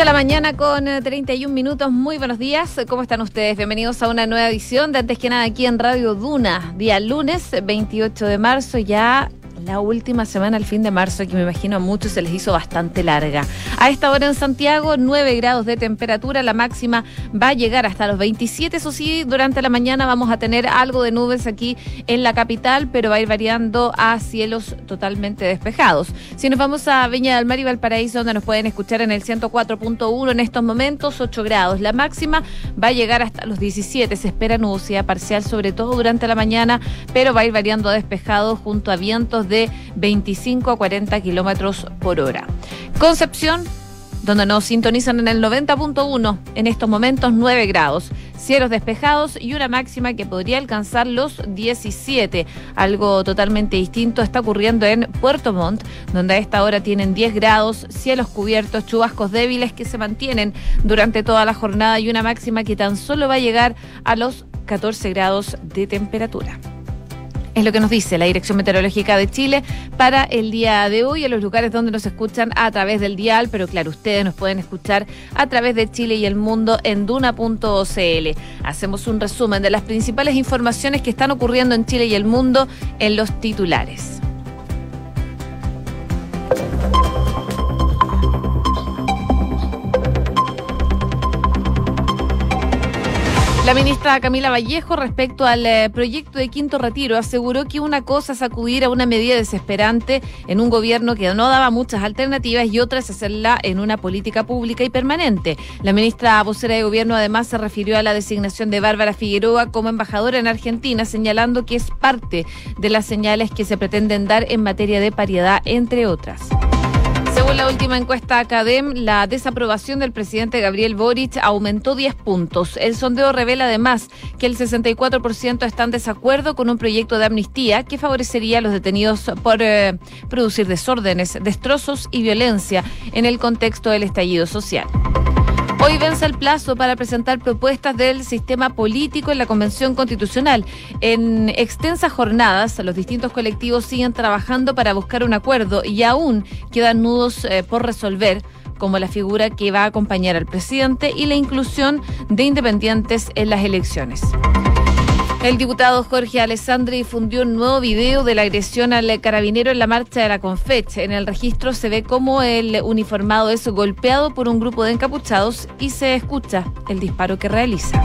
de la mañana con 31 minutos. Muy buenos días. ¿Cómo están ustedes? Bienvenidos a una nueva edición de Antes que nada aquí en Radio Duna. Día lunes 28 de marzo. Ya la última semana, el fin de marzo, que me imagino a muchos se les hizo bastante larga. A esta hora en Santiago, 9 grados de temperatura, la máxima va a llegar hasta los 27, eso sí, durante la mañana vamos a tener algo de nubes aquí en la capital, pero va a ir variando a cielos totalmente despejados. Si nos vamos a Viña del Mar y Valparaíso, donde nos pueden escuchar en el 104.1 en estos momentos, 8 grados. La máxima va a llegar hasta los 17, se espera nubosidad parcial, sobre todo durante la mañana, pero va a ir variando a despejado junto a vientos de 25 a 40 kilómetros por hora. Concepción, donde nos sintonizan en el 90.1, en estos momentos 9 grados, cielos despejados y una máxima que podría alcanzar los 17. Algo totalmente distinto está ocurriendo en Puerto Montt, donde a esta hora tienen 10 grados, cielos cubiertos, chubascos débiles que se mantienen durante toda la jornada y una máxima que tan solo va a llegar a los 14 grados de temperatura. Es lo que nos dice la Dirección Meteorológica de Chile para el día de hoy en los lugares donde nos escuchan a través del dial, pero claro, ustedes nos pueden escuchar a través de Chile y el mundo en duna.cl. Hacemos un resumen de las principales informaciones que están ocurriendo en Chile y el mundo en los titulares. La ministra Camila Vallejo, respecto al eh, proyecto de Quinto Retiro, aseguró que una cosa es acudir a una medida desesperante en un gobierno que no daba muchas alternativas y otra es hacerla en una política pública y permanente. La ministra vocera de gobierno además se refirió a la designación de Bárbara Figueroa como embajadora en Argentina, señalando que es parte de las señales que se pretenden dar en materia de paridad, entre otras. Según la última encuesta Academ, la desaprobación del presidente Gabriel Boric aumentó 10 puntos. El sondeo revela además que el 64% está en desacuerdo con un proyecto de amnistía que favorecería a los detenidos por eh, producir desórdenes, destrozos y violencia en el contexto del estallido social. Hoy vence el plazo para presentar propuestas del sistema político en la Convención Constitucional. En extensas jornadas, los distintos colectivos siguen trabajando para buscar un acuerdo y aún quedan nudos eh, por resolver como la figura que va a acompañar al presidente y la inclusión de independientes en las elecciones. El diputado Jorge Alessandri difundió un nuevo video de la agresión al carabinero en la marcha de la Confech. En el registro se ve cómo el uniformado es golpeado por un grupo de encapuchados y se escucha el disparo que realiza.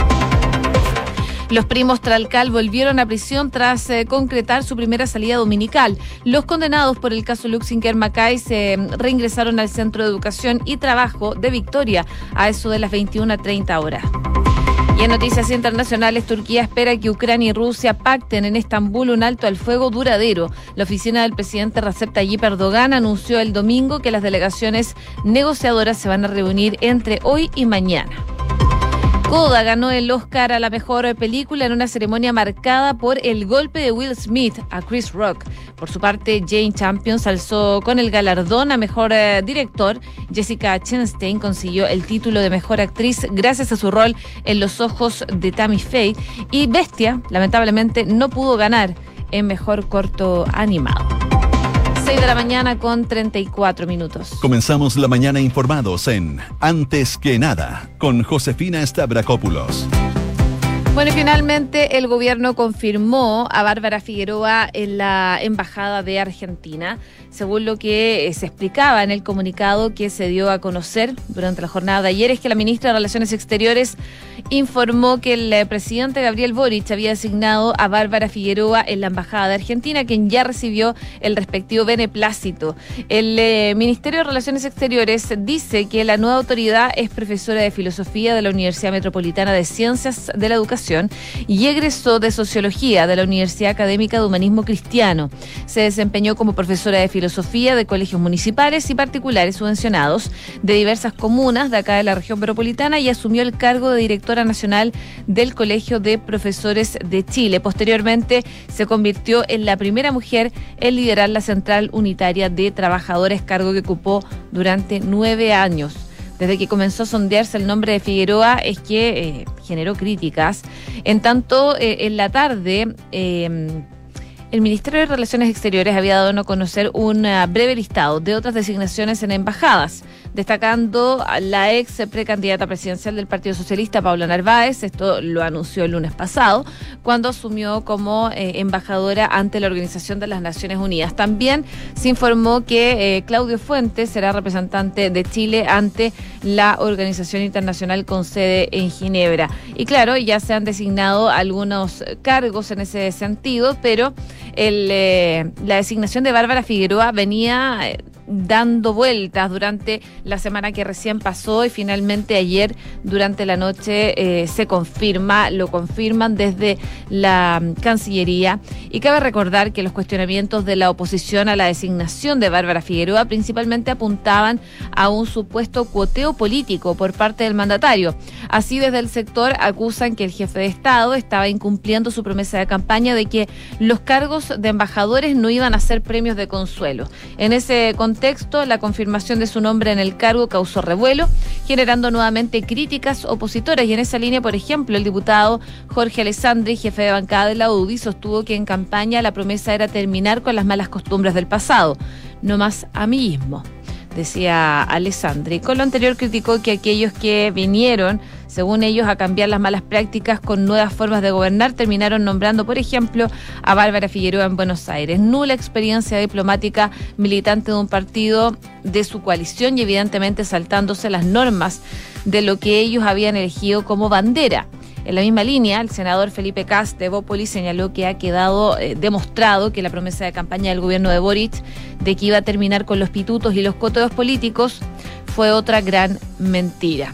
Los primos Tralcal volvieron a prisión tras eh, concretar su primera salida dominical. Los condenados por el caso Luxinger Macay se mm, reingresaron al Centro de Educación y Trabajo de Victoria a eso de las 21.30 horas. Y en noticias internacionales, Turquía espera que Ucrania y Rusia pacten en Estambul un alto al fuego duradero. La oficina del presidente Recep Tayyip Erdogan anunció el domingo que las delegaciones negociadoras se van a reunir entre hoy y mañana. Coda ganó el Oscar a la mejor película en una ceremonia marcada por el golpe de Will Smith a Chris Rock. Por su parte, Jane Champions alzó con el galardón a mejor eh, director. Jessica Chastain consiguió el título de mejor actriz gracias a su rol en Los ojos de Tammy Faye. Y Bestia, lamentablemente, no pudo ganar en mejor corto animado. 6 de la mañana con 34 minutos. Comenzamos la mañana informados en Antes que nada con Josefina Stavrakopoulos. Bueno, finalmente el gobierno confirmó a Bárbara Figueroa en la Embajada de Argentina, según lo que eh, se explicaba en el comunicado que se dio a conocer durante la jornada de ayer, es que la ministra de Relaciones Exteriores informó que el eh, presidente Gabriel Boric había designado a Bárbara Figueroa en la Embajada de Argentina, quien ya recibió el respectivo beneplácito. El eh, Ministerio de Relaciones Exteriores dice que la nueva autoridad es profesora de Filosofía de la Universidad Metropolitana de Ciencias de la Educación y egresó de Sociología de la Universidad Académica de Humanismo Cristiano. Se desempeñó como profesora de Filosofía de colegios municipales y particulares subvencionados de diversas comunas de acá de la región metropolitana y asumió el cargo de directora nacional del Colegio de Profesores de Chile. Posteriormente se convirtió en la primera mujer en liderar la Central Unitaria de Trabajadores, cargo que ocupó durante nueve años desde que comenzó a sondearse el nombre de Figueroa es que eh, generó críticas. En tanto, eh, en la tarde, eh, el Ministerio de Relaciones Exteriores había dado a conocer un breve listado de otras designaciones en embajadas destacando a la ex precandidata presidencial del Partido Socialista, Paula Narváez, esto lo anunció el lunes pasado, cuando asumió como eh, embajadora ante la Organización de las Naciones Unidas. También se informó que eh, Claudio Fuentes será representante de Chile ante la Organización Internacional con sede en Ginebra. Y claro, ya se han designado algunos cargos en ese sentido, pero el, eh, la designación de Bárbara Figueroa venía eh, dando vueltas durante la semana que recién pasó y finalmente ayer durante la noche eh, se confirma, lo confirman desde la Cancillería. Y cabe recordar que los cuestionamientos de la oposición a la designación de Bárbara Figueroa principalmente apuntaban a un supuesto cuoteo político por parte del mandatario. Así desde el sector acusan que el jefe de Estado estaba incumpliendo su promesa de campaña de que los cargos de embajadores no iban a ser premios de consuelo. En ese contexto, la confirmación de su nombre en el cargo causó revuelo, generando nuevamente críticas opositoras. Y en esa línea, por ejemplo, el diputado Jorge Alessandri, jefe de bancada de la UDI, sostuvo que en campaña la promesa era terminar con las malas costumbres del pasado, no más amiguismo decía Alessandri. Con lo anterior criticó que aquellos que vinieron, según ellos, a cambiar las malas prácticas con nuevas formas de gobernar, terminaron nombrando, por ejemplo, a Bárbara Figueroa en Buenos Aires. Nula experiencia diplomática militante de un partido de su coalición y evidentemente saltándose las normas de lo que ellos habían elegido como bandera. En la misma línea, el senador Felipe Cast de Bópoli señaló que ha quedado eh, demostrado que la promesa de campaña del gobierno de Boric de que iba a terminar con los pitutos y los coteos políticos fue otra gran mentira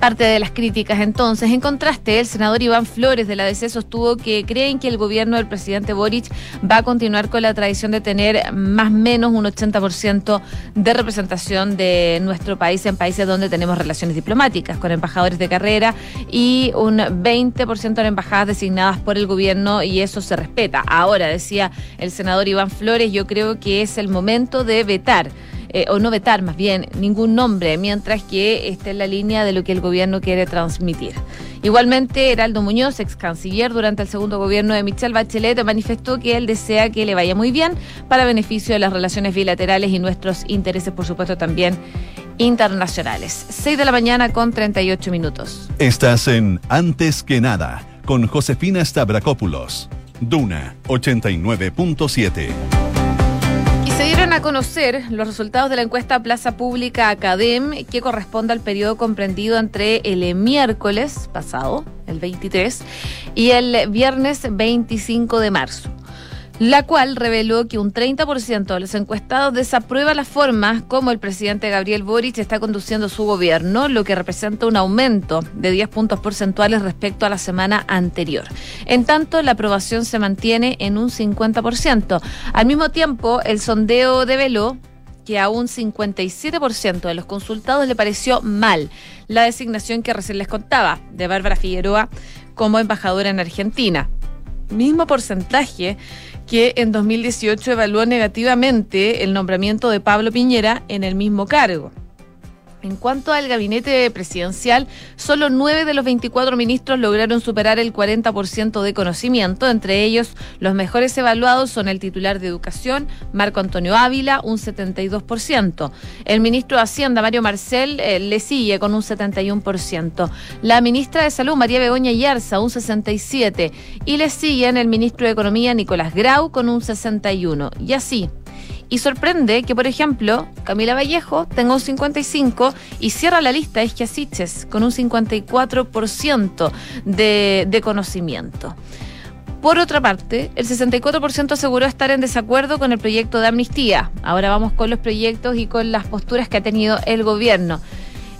parte de las críticas entonces. En contraste, el senador Iván Flores de la DC sostuvo que creen que el gobierno del presidente Boric va a continuar con la tradición de tener más o menos un 80% de representación de nuestro país en países donde tenemos relaciones diplomáticas, con embajadores de carrera y un 20% en embajadas designadas por el gobierno y eso se respeta. Ahora, decía el senador Iván Flores, yo creo que es el momento de vetar eh, o no vetar más bien ningún nombre, mientras que esté en la línea de lo que el gobierno quiere transmitir. Igualmente, Heraldo Muñoz, ex canciller durante el segundo gobierno de Michelle Bachelet, manifestó que él desea que le vaya muy bien para beneficio de las relaciones bilaterales y nuestros intereses, por supuesto, también internacionales. 6 de la mañana con 38 minutos. Estás en Antes que nada con Josefina Stavrakopoulos. Duna 89.7 se dieron conocer los resultados de la encuesta Plaza Pública Academ, que corresponde al periodo comprendido entre el miércoles pasado, el 23, y el viernes 25 de marzo la cual reveló que un 30% de los encuestados desaprueba la forma como el presidente Gabriel Boric está conduciendo su gobierno, lo que representa un aumento de 10 puntos porcentuales respecto a la semana anterior. En tanto, la aprobación se mantiene en un 50%. Al mismo tiempo, el sondeo develó que a un 57% de los consultados le pareció mal la designación que recién les contaba de Bárbara Figueroa como embajadora en Argentina. Mismo porcentaje que en 2018 evaluó negativamente el nombramiento de Pablo Piñera en el mismo cargo. En cuanto al gabinete presidencial, solo nueve de los 24 ministros lograron superar el 40% de conocimiento. Entre ellos, los mejores evaluados son el titular de Educación, Marco Antonio Ávila, un 72%. El ministro de Hacienda, Mario Marcel, eh, le sigue con un 71%. La ministra de Salud, María Begoña Yarza, un 67%. Y le siguen el ministro de Economía, Nicolás Grau, con un 61%. Y así, y sorprende que, por ejemplo, Camila Vallejo tenga un 55 y cierra la lista Esquiasiches con un 54% de, de conocimiento. Por otra parte, el 64% aseguró estar en desacuerdo con el proyecto de amnistía. Ahora vamos con los proyectos y con las posturas que ha tenido el gobierno.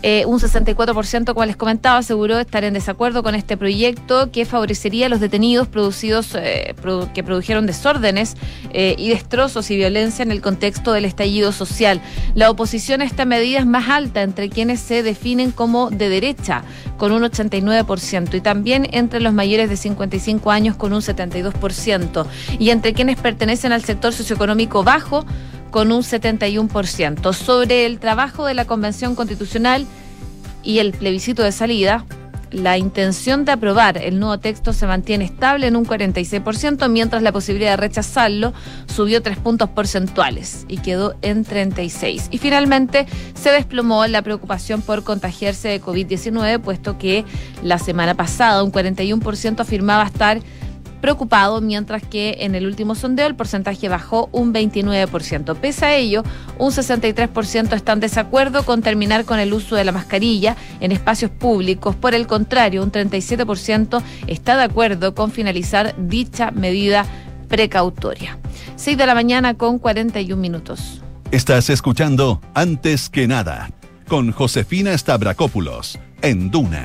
Eh, un 64%, como les comentaba, aseguró estar en desacuerdo con este proyecto que favorecería a los detenidos producidos, eh, que produjeron desórdenes eh, y destrozos y violencia en el contexto del estallido social. La oposición a esta medida es más alta entre quienes se definen como de derecha, con un 89%, y también entre los mayores de 55 años, con un 72%, y entre quienes pertenecen al sector socioeconómico bajo, con un 71%. Sobre el trabajo de la Convención Constitucional y el plebiscito de salida, la intención de aprobar el nuevo texto se mantiene estable en un 46%, mientras la posibilidad de rechazarlo subió tres puntos porcentuales y quedó en 36. Y finalmente se desplomó la preocupación por contagiarse de COVID-19, puesto que la semana pasada un 41% afirmaba estar preocupado, mientras que en el último sondeo el porcentaje bajó un 29%. Pese a ello, un 63% está en desacuerdo con terminar con el uso de la mascarilla en espacios públicos. Por el contrario, un 37% está de acuerdo con finalizar dicha medida precautoria. 6 de la mañana con 41 minutos. Estás escuchando Antes que nada con Josefina Stavrakopoulos en Duna.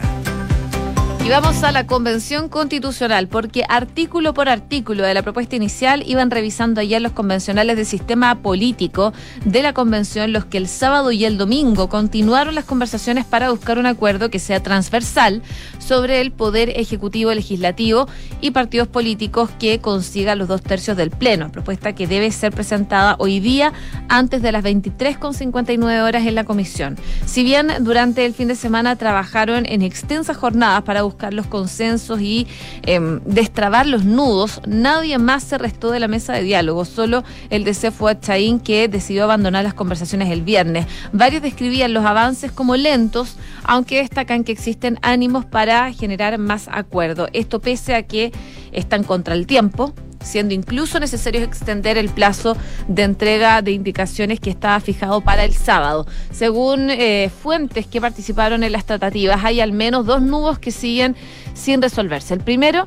Y vamos a la Convención Constitucional, porque artículo por artículo de la propuesta inicial iban revisando ayer los convencionales del sistema político de la Convención, los que el sábado y el domingo continuaron las conversaciones para buscar un acuerdo que sea transversal sobre el poder ejecutivo, legislativo y partidos políticos que consiga los dos tercios del Pleno, propuesta que debe ser presentada hoy día antes de las 23.59 horas en la Comisión. Si bien durante el fin de semana trabajaron en extensas jornadas para buscar buscar los consensos y em, destrabar los nudos, nadie más se restó de la mesa de diálogo, solo el DC fue Chaín que decidió abandonar las conversaciones el viernes. Varios describían los avances como lentos, aunque destacan que existen ánimos para generar más acuerdo. Esto pese a que están contra el tiempo, siendo incluso necesario extender el plazo de entrega de indicaciones que estaba fijado para el sábado. Según eh, fuentes que participaron en las tratativas, hay al menos dos nudos que siguen sin resolverse. El primero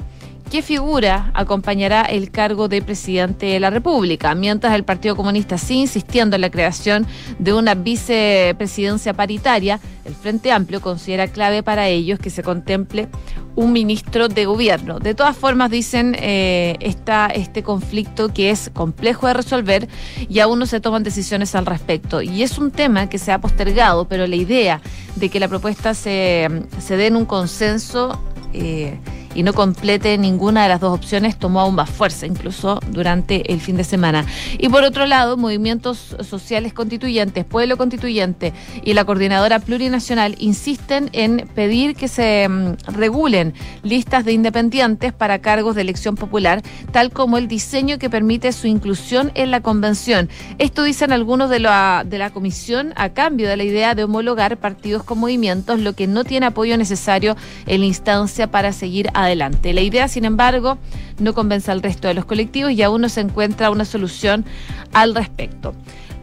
¿Qué figura acompañará el cargo de presidente de la República? Mientras el Partido Comunista sigue insistiendo en la creación de una vicepresidencia paritaria, el Frente Amplio considera clave para ellos que se contemple un ministro de gobierno. De todas formas, dicen, eh, está este conflicto que es complejo de resolver y aún no se toman decisiones al respecto. Y es un tema que se ha postergado, pero la idea de que la propuesta se, se dé en un consenso... Eh, y no complete ninguna de las dos opciones tomó aún más fuerza, incluso durante el fin de semana. Y por otro lado, movimientos sociales constituyentes, Pueblo Constituyente y la Coordinadora Plurinacional insisten en pedir que se mm, regulen listas de independientes para cargos de elección popular, tal como el diseño que permite su inclusión en la convención. Esto dicen algunos de la, de la comisión a cambio de la idea de homologar partidos con movimientos, lo que no tiene apoyo necesario en la instancia para seguir adelante adelante. La idea, sin embargo, no convence al resto de los colectivos y aún no se encuentra una solución al respecto.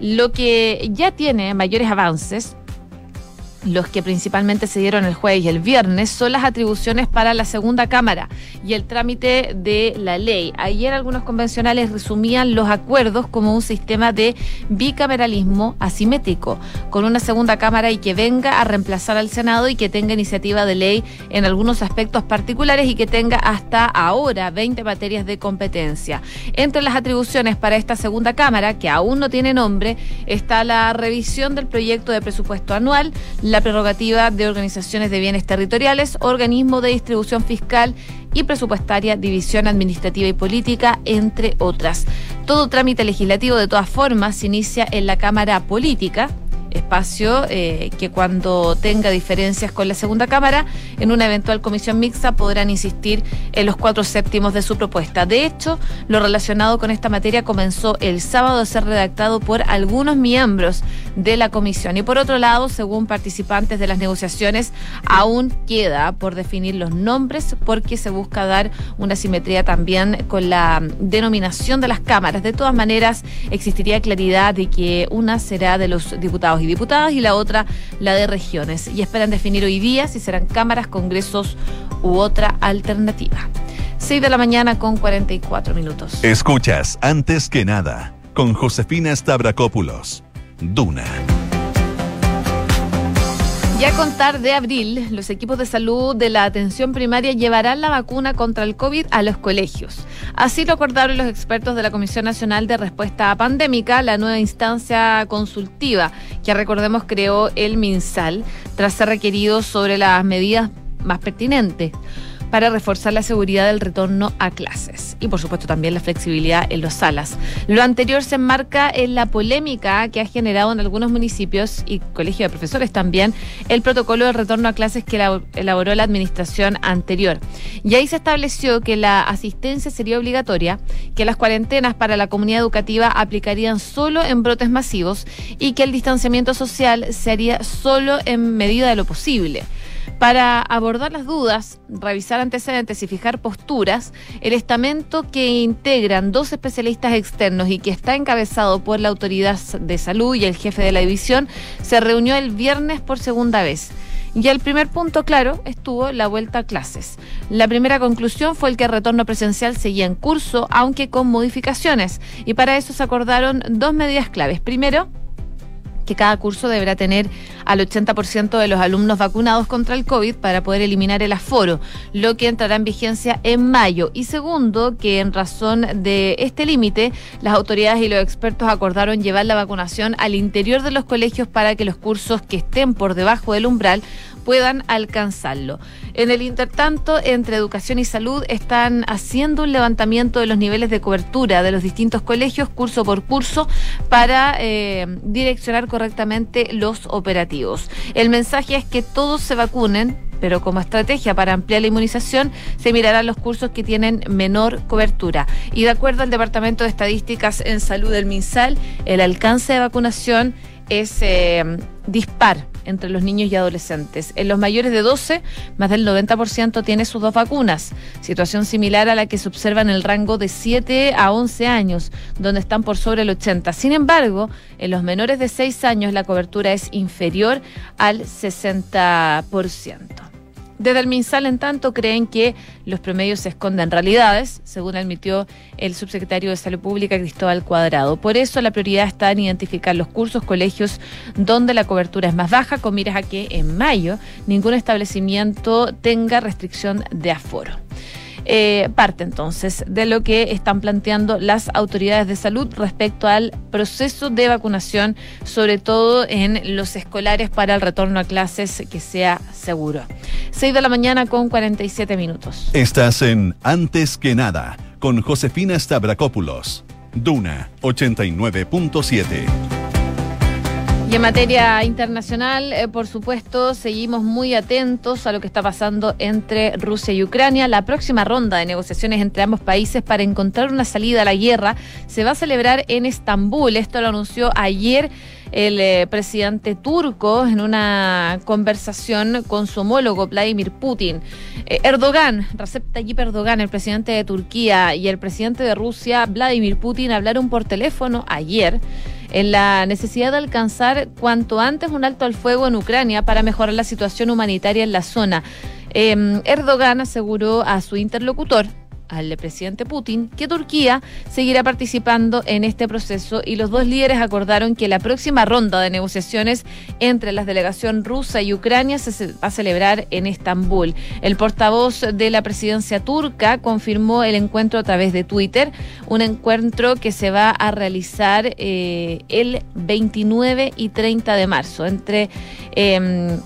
Lo que ya tiene mayores avances los que principalmente se dieron el jueves y el viernes son las atribuciones para la segunda Cámara y el trámite de la ley. Ayer algunos convencionales resumían los acuerdos como un sistema de bicameralismo asimétrico, con una segunda Cámara y que venga a reemplazar al Senado y que tenga iniciativa de ley en algunos aspectos particulares y que tenga hasta ahora 20 materias de competencia. Entre las atribuciones para esta segunda Cámara, que aún no tiene nombre, está la revisión del proyecto de presupuesto anual, la prerrogativa de organizaciones de bienes territoriales, organismo de distribución fiscal y presupuestaria, división administrativa y política, entre otras. Todo trámite legislativo, de todas formas, se inicia en la Cámara Política, espacio eh, que cuando tenga diferencias con la segunda Cámara, en una eventual comisión mixta podrán insistir en los cuatro séptimos de su propuesta. De hecho, lo relacionado con esta materia comenzó el sábado a ser redactado por algunos miembros de la comisión. Y por otro lado, según participantes de las negociaciones, aún queda por definir los nombres porque se busca dar una simetría también con la denominación de las cámaras. De todas maneras, existiría claridad de que una será de los diputados diputadas y la otra la de regiones. Y esperan definir hoy día si serán cámaras, congresos u otra alternativa. 6 de la mañana con 44 minutos. Escuchas antes que nada con Josefina Stavrakopoulos. Duna. Ya a contar de abril, los equipos de salud de la atención primaria llevarán la vacuna contra el COVID a los colegios. Así lo acordaron los expertos de la Comisión Nacional de Respuesta Pandémica, la nueva instancia consultiva que recordemos creó el MinSal tras ser requerido sobre las medidas más pertinentes. Para reforzar la seguridad del retorno a clases y por supuesto también la flexibilidad en los salas. Lo anterior se enmarca en la polémica que ha generado en algunos municipios y colegios de profesores también el protocolo de retorno a clases que elaboró la administración anterior. Y ahí se estableció que la asistencia sería obligatoria, que las cuarentenas para la comunidad educativa aplicarían solo en brotes masivos y que el distanciamiento social se haría solo en medida de lo posible. Para abordar las dudas, revisar antecedentes y fijar posturas, el estamento que integran dos especialistas externos y que está encabezado por la autoridad de salud y el jefe de la división se reunió el viernes por segunda vez. Y el primer punto, claro, estuvo la vuelta a clases. La primera conclusión fue el que el retorno presencial seguía en curso, aunque con modificaciones. Y para eso se acordaron dos medidas claves. Primero, que cada curso deberá tener al 80% de los alumnos vacunados contra el COVID para poder eliminar el aforo, lo que entrará en vigencia en mayo. Y segundo, que en razón de este límite, las autoridades y los expertos acordaron llevar la vacunación al interior de los colegios para que los cursos que estén por debajo del umbral puedan alcanzarlo. En el intertanto, entre educación y salud están haciendo un levantamiento de los niveles de cobertura de los distintos colegios, curso por curso, para eh, direccionar correctamente los operativos. El mensaje es que todos se vacunen, pero como estrategia para ampliar la inmunización se mirarán los cursos que tienen menor cobertura. Y de acuerdo al Departamento de Estadísticas en Salud del MinSal, el alcance de vacunación es eh, dispar entre los niños y adolescentes. En los mayores de 12, más del 90% tiene sus dos vacunas, situación similar a la que se observa en el rango de 7 a 11 años, donde están por sobre el 80. Sin embargo, en los menores de 6 años la cobertura es inferior al 60%. Desde el MinSal, en tanto, creen que los promedios se esconden realidades, según admitió el subsecretario de Salud Pública, Cristóbal Cuadrado. Por eso, la prioridad está en identificar los cursos, colegios donde la cobertura es más baja, con miras a que en mayo ningún establecimiento tenga restricción de aforo. Eh, parte entonces de lo que están planteando las autoridades de salud respecto al proceso de vacunación, sobre todo en los escolares para el retorno a clases que sea seguro. 6 de la mañana con 47 minutos. Estás en Antes que nada con Josefina Stavrakopoulos. Duna 89.7. En materia internacional, eh, por supuesto, seguimos muy atentos a lo que está pasando entre Rusia y Ucrania. La próxima ronda de negociaciones entre ambos países para encontrar una salida a la guerra se va a celebrar en Estambul. Esto lo anunció ayer el eh, presidente turco en una conversación con su homólogo Vladimir Putin. Eh, Erdogan, Recep Tayyip Erdogan, el presidente de Turquía, y el presidente de Rusia, Vladimir Putin, hablaron por teléfono ayer en la necesidad de alcanzar cuanto antes un alto al fuego en Ucrania para mejorar la situación humanitaria en la zona. Em, Erdogan aseguró a su interlocutor, al presidente Putin que Turquía seguirá participando en este proceso y los dos líderes acordaron que la próxima ronda de negociaciones entre la delegación rusa y Ucrania se va a celebrar en Estambul. El portavoz de la presidencia turca confirmó el encuentro a través de Twitter, un encuentro que se va a realizar eh, el 29 y 30 de marzo entre eh,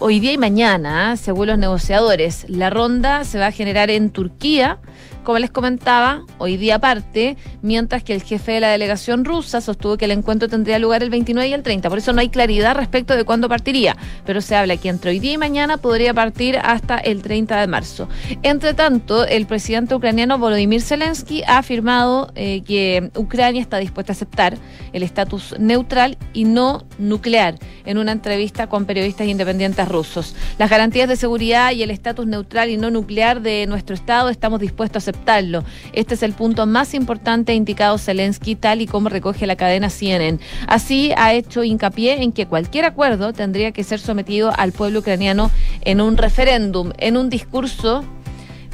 hoy día y mañana, según los negociadores. La ronda se va a generar en Turquía como les comentaba, hoy día aparte, mientras que el jefe de la delegación rusa sostuvo que el encuentro tendría lugar el 29 y el 30. Por eso no hay claridad respecto de cuándo partiría, pero se habla que entre hoy día y mañana podría partir hasta el 30 de marzo. Entre tanto, el presidente ucraniano Volodymyr Zelensky ha afirmado eh, que Ucrania está dispuesta a aceptar el estatus neutral y no nuclear en una entrevista con periodistas independientes rusos. Las garantías de seguridad y el estatus neutral y no nuclear de nuestro Estado estamos dispuestos a este es el punto más importante indicado Zelensky, tal y como recoge la cadena CNN. Así ha hecho hincapié en que cualquier acuerdo tendría que ser sometido al pueblo ucraniano en un referéndum, en un discurso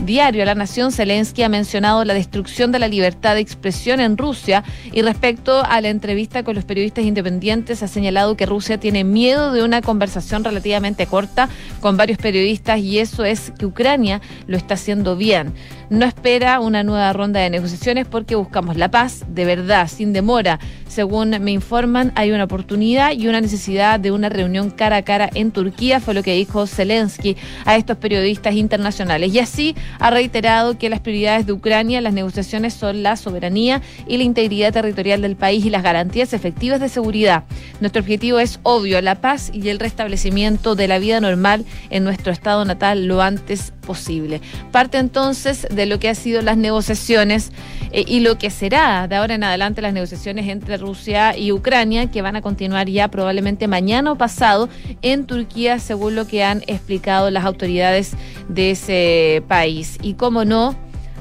diario a la Nación, Zelensky ha mencionado la destrucción de la libertad de expresión en Rusia y respecto a la entrevista con los periodistas independientes ha señalado que Rusia tiene miedo de una conversación relativamente corta con varios periodistas y eso es que Ucrania lo está haciendo bien. No espera una nueva ronda de negociaciones porque buscamos la paz de verdad, sin demora, Según me informan, hay una oportunidad y una necesidad de una reunión cara a cara en Turquía, fue lo que dijo Zelensky a estos periodistas internacionales. Y así ha reiterado que las prioridades de Ucrania las negociaciones son la soberanía y la integridad territorial del país y las garantías efectivas de seguridad. Nuestro objetivo es obvio, la paz y el restablecimiento de la vida normal en nuestro estado natal lo antes posible. Parte entonces de lo que han sido las negociaciones eh, y lo que será de ahora en adelante las negociaciones entre Rusia y Ucrania, que van a continuar ya probablemente mañana o pasado en Turquía, según lo que han explicado las autoridades de ese país. Y cómo no,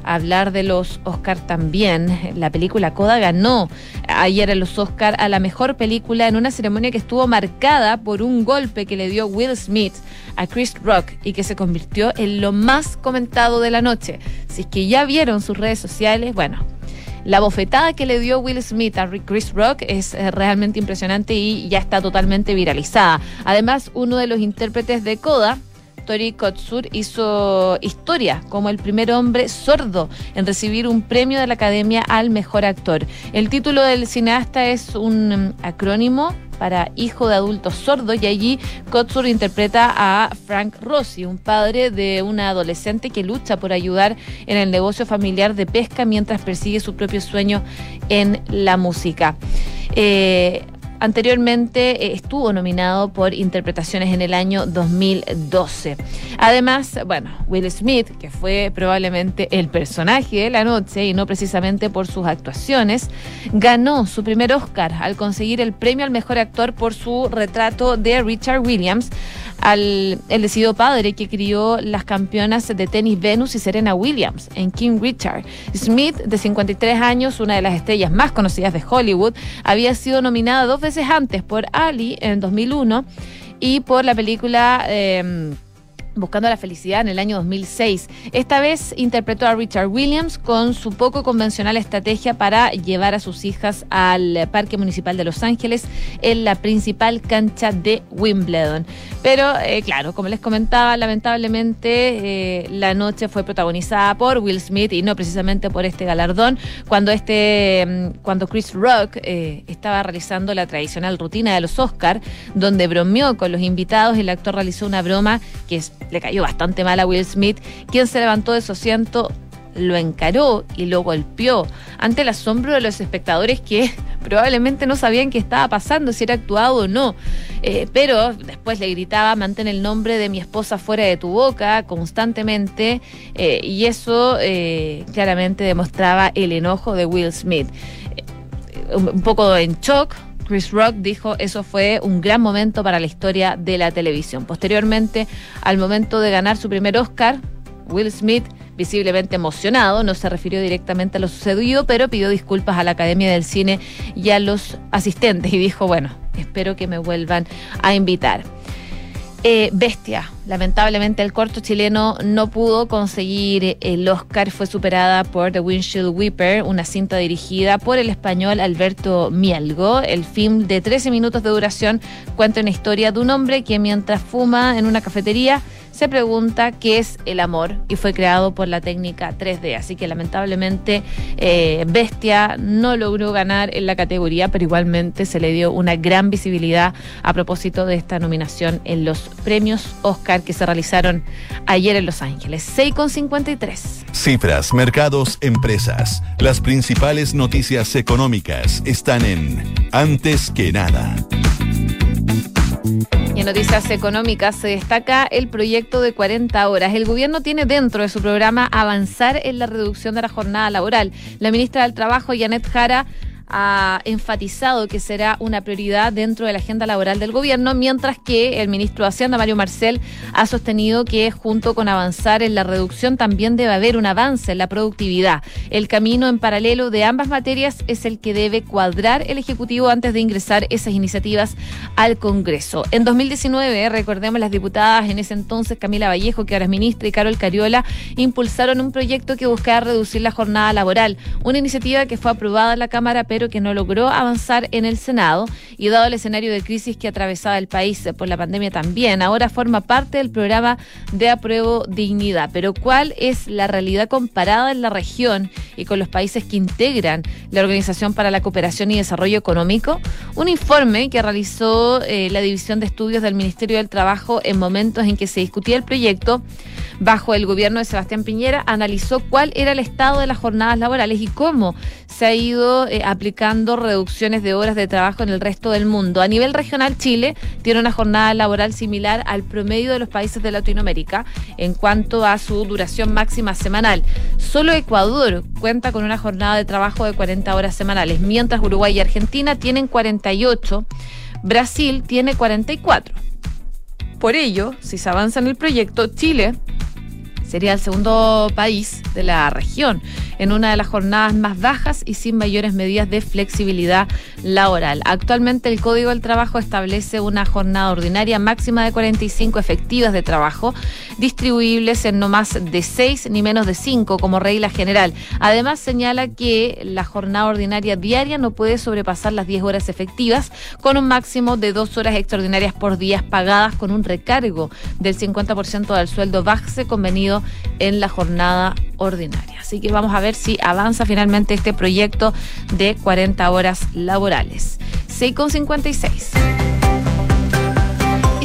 hablar de los Oscar también. La película Coda ganó ayer en los Oscar a la mejor película en una ceremonia que estuvo marcada por un golpe que le dio Will Smith a Chris Rock y que se convirtió en lo más comentado de la noche. Si es que ya vieron sus redes sociales, bueno, la bofetada que le dio Will Smith a Chris Rock es eh, realmente impresionante y ya está totalmente viralizada. Además, uno de los intérpretes de Coda, Tori Kotsur hizo historia como el primer hombre sordo en recibir un premio de la Academia al Mejor Actor. El título del cineasta es un mm, acrónimo para Hijo de Adultos Sordos y allí Kotsur interpreta a Frank Rossi, un padre de una adolescente que lucha por ayudar en el negocio familiar de pesca mientras persigue su propio sueño en la música. Eh, Anteriormente eh, estuvo nominado por interpretaciones en el año 2012. Además, bueno, Will Smith, que fue probablemente el personaje de la noche y no precisamente por sus actuaciones, ganó su primer Oscar al conseguir el premio al mejor actor por su retrato de Richard Williams al el decidido padre que crió las campeonas de tenis Venus y Serena Williams en King Richard. Smith, de 53 años, una de las estrellas más conocidas de Hollywood, había sido nominada dos veces antes por Ali en 2001 y por la película... Eh, Buscando la felicidad en el año 2006. Esta vez interpretó a Richard Williams con su poco convencional estrategia para llevar a sus hijas al Parque Municipal de Los Ángeles en la principal cancha de Wimbledon. Pero eh, claro, como les comentaba, lamentablemente eh, la noche fue protagonizada por Will Smith y no precisamente por este galardón. Cuando este, mm, cuando Chris Rock eh, estaba realizando la tradicional rutina de los Oscars, donde bromeó con los invitados, el actor realizó una broma que es le cayó bastante mal a Will Smith, quien se levantó de su asiento lo encaró y lo golpeó ante el asombro de los espectadores que probablemente no sabían qué estaba pasando, si era actuado o no. Eh, pero después le gritaba, mantén el nombre de mi esposa fuera de tu boca constantemente eh, y eso eh, claramente demostraba el enojo de Will Smith. un poco en shock, Chris Rock dijo eso fue un gran momento para la historia de la televisión. Posteriormente, al momento de ganar su primer Oscar, Will Smith, visiblemente emocionado, no se refirió directamente a lo sucedido, pero pidió disculpas a la Academia del Cine y a los asistentes y dijo, bueno, espero que me vuelvan a invitar. Eh, Bestia, lamentablemente el corto chileno no pudo conseguir el Oscar, fue superada por The Windshield Weeper, una cinta dirigida por el español Alberto Mielgo. El film de 13 minutos de duración cuenta una historia de un hombre que mientras fuma en una cafetería se pregunta qué es el amor y fue creado por la técnica 3D. Así que lamentablemente eh, Bestia no logró ganar en la categoría, pero igualmente se le dio una gran visibilidad a propósito de esta nominación en los premios Oscar que se realizaron ayer en Los Ángeles. 6,53. Cifras, mercados, empresas. Las principales noticias económicas están en Antes que nada. Y en noticias económicas se destaca el proyecto de 40 horas. El gobierno tiene dentro de su programa avanzar en la reducción de la jornada laboral. La ministra del Trabajo, Janet Jara, ha enfatizado que será una prioridad dentro de la agenda laboral del gobierno, mientras que el ministro de Hacienda, Mario Marcel, ha sostenido que junto con avanzar en la reducción también debe haber un avance en la productividad. El camino en paralelo de ambas materias es el que debe cuadrar el Ejecutivo antes de ingresar esas iniciativas al Congreso. En 2019, recordemos, las diputadas en ese entonces, Camila Vallejo, que ahora es ministra, y Carol Cariola, impulsaron un proyecto que buscaba reducir la jornada laboral, una iniciativa que fue aprobada en la Cámara, pero que no logró avanzar en el Senado y dado el escenario de crisis que atravesaba el país por la pandemia también, ahora forma parte del programa de apruebo dignidad. Pero ¿cuál es la realidad comparada en la región y con los países que integran la Organización para la Cooperación y Desarrollo Económico? Un informe que realizó eh, la División de Estudios del Ministerio del Trabajo en momentos en que se discutía el proyecto bajo el gobierno de Sebastián Piñera, analizó cuál era el estado de las jornadas laborales y cómo se ha ido eh, aplicando reducciones de horas de trabajo en el resto del mundo. A nivel regional, Chile tiene una jornada laboral similar al promedio de los países de Latinoamérica en cuanto a su duración máxima semanal. Solo Ecuador cuenta con una jornada de trabajo de 40 horas semanales, mientras Uruguay y Argentina tienen 48, Brasil tiene 44. Por ello, si se avanza en el proyecto, Chile sería el segundo país de la región en una de las jornadas más bajas y sin mayores medidas de flexibilidad laboral. Actualmente el Código del Trabajo establece una jornada ordinaria máxima de 45 efectivas de trabajo, distribuibles en no más de 6 ni menos de 5 como regla general. Además señala que la jornada ordinaria diaria no puede sobrepasar las 10 horas efectivas con un máximo de 2 horas extraordinarias por día pagadas con un recargo del 50% del sueldo base convenido en la jornada ordinaria. Así que vamos a ver si avanza finalmente este proyecto de 40 horas laborales. 6,56.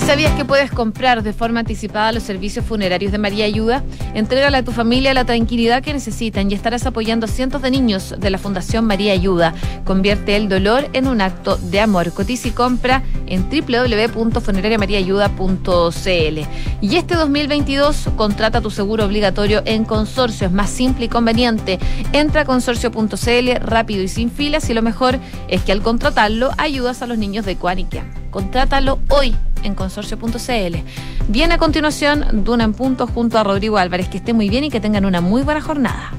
¿Sabías que puedes comprar de forma anticipada los servicios funerarios de María Ayuda? Entrégale a tu familia la tranquilidad que necesitan y estarás apoyando a cientos de niños de la Fundación María Ayuda. Convierte el dolor en un acto de amor. Cotiza y compra en www.funerariamariaayuda.cl. Y este 2022 contrata tu seguro obligatorio en consorcio. Es más simple y conveniente. Entra a consorcio.cl rápido y sin filas y lo mejor es que al contratarlo ayudas a los niños de Cuaniquia. Contrátalo hoy en consorcio.cl. Viene a continuación Duna en Punto junto a Rodrigo Álvarez. Que esté muy bien y que tengan una muy buena jornada.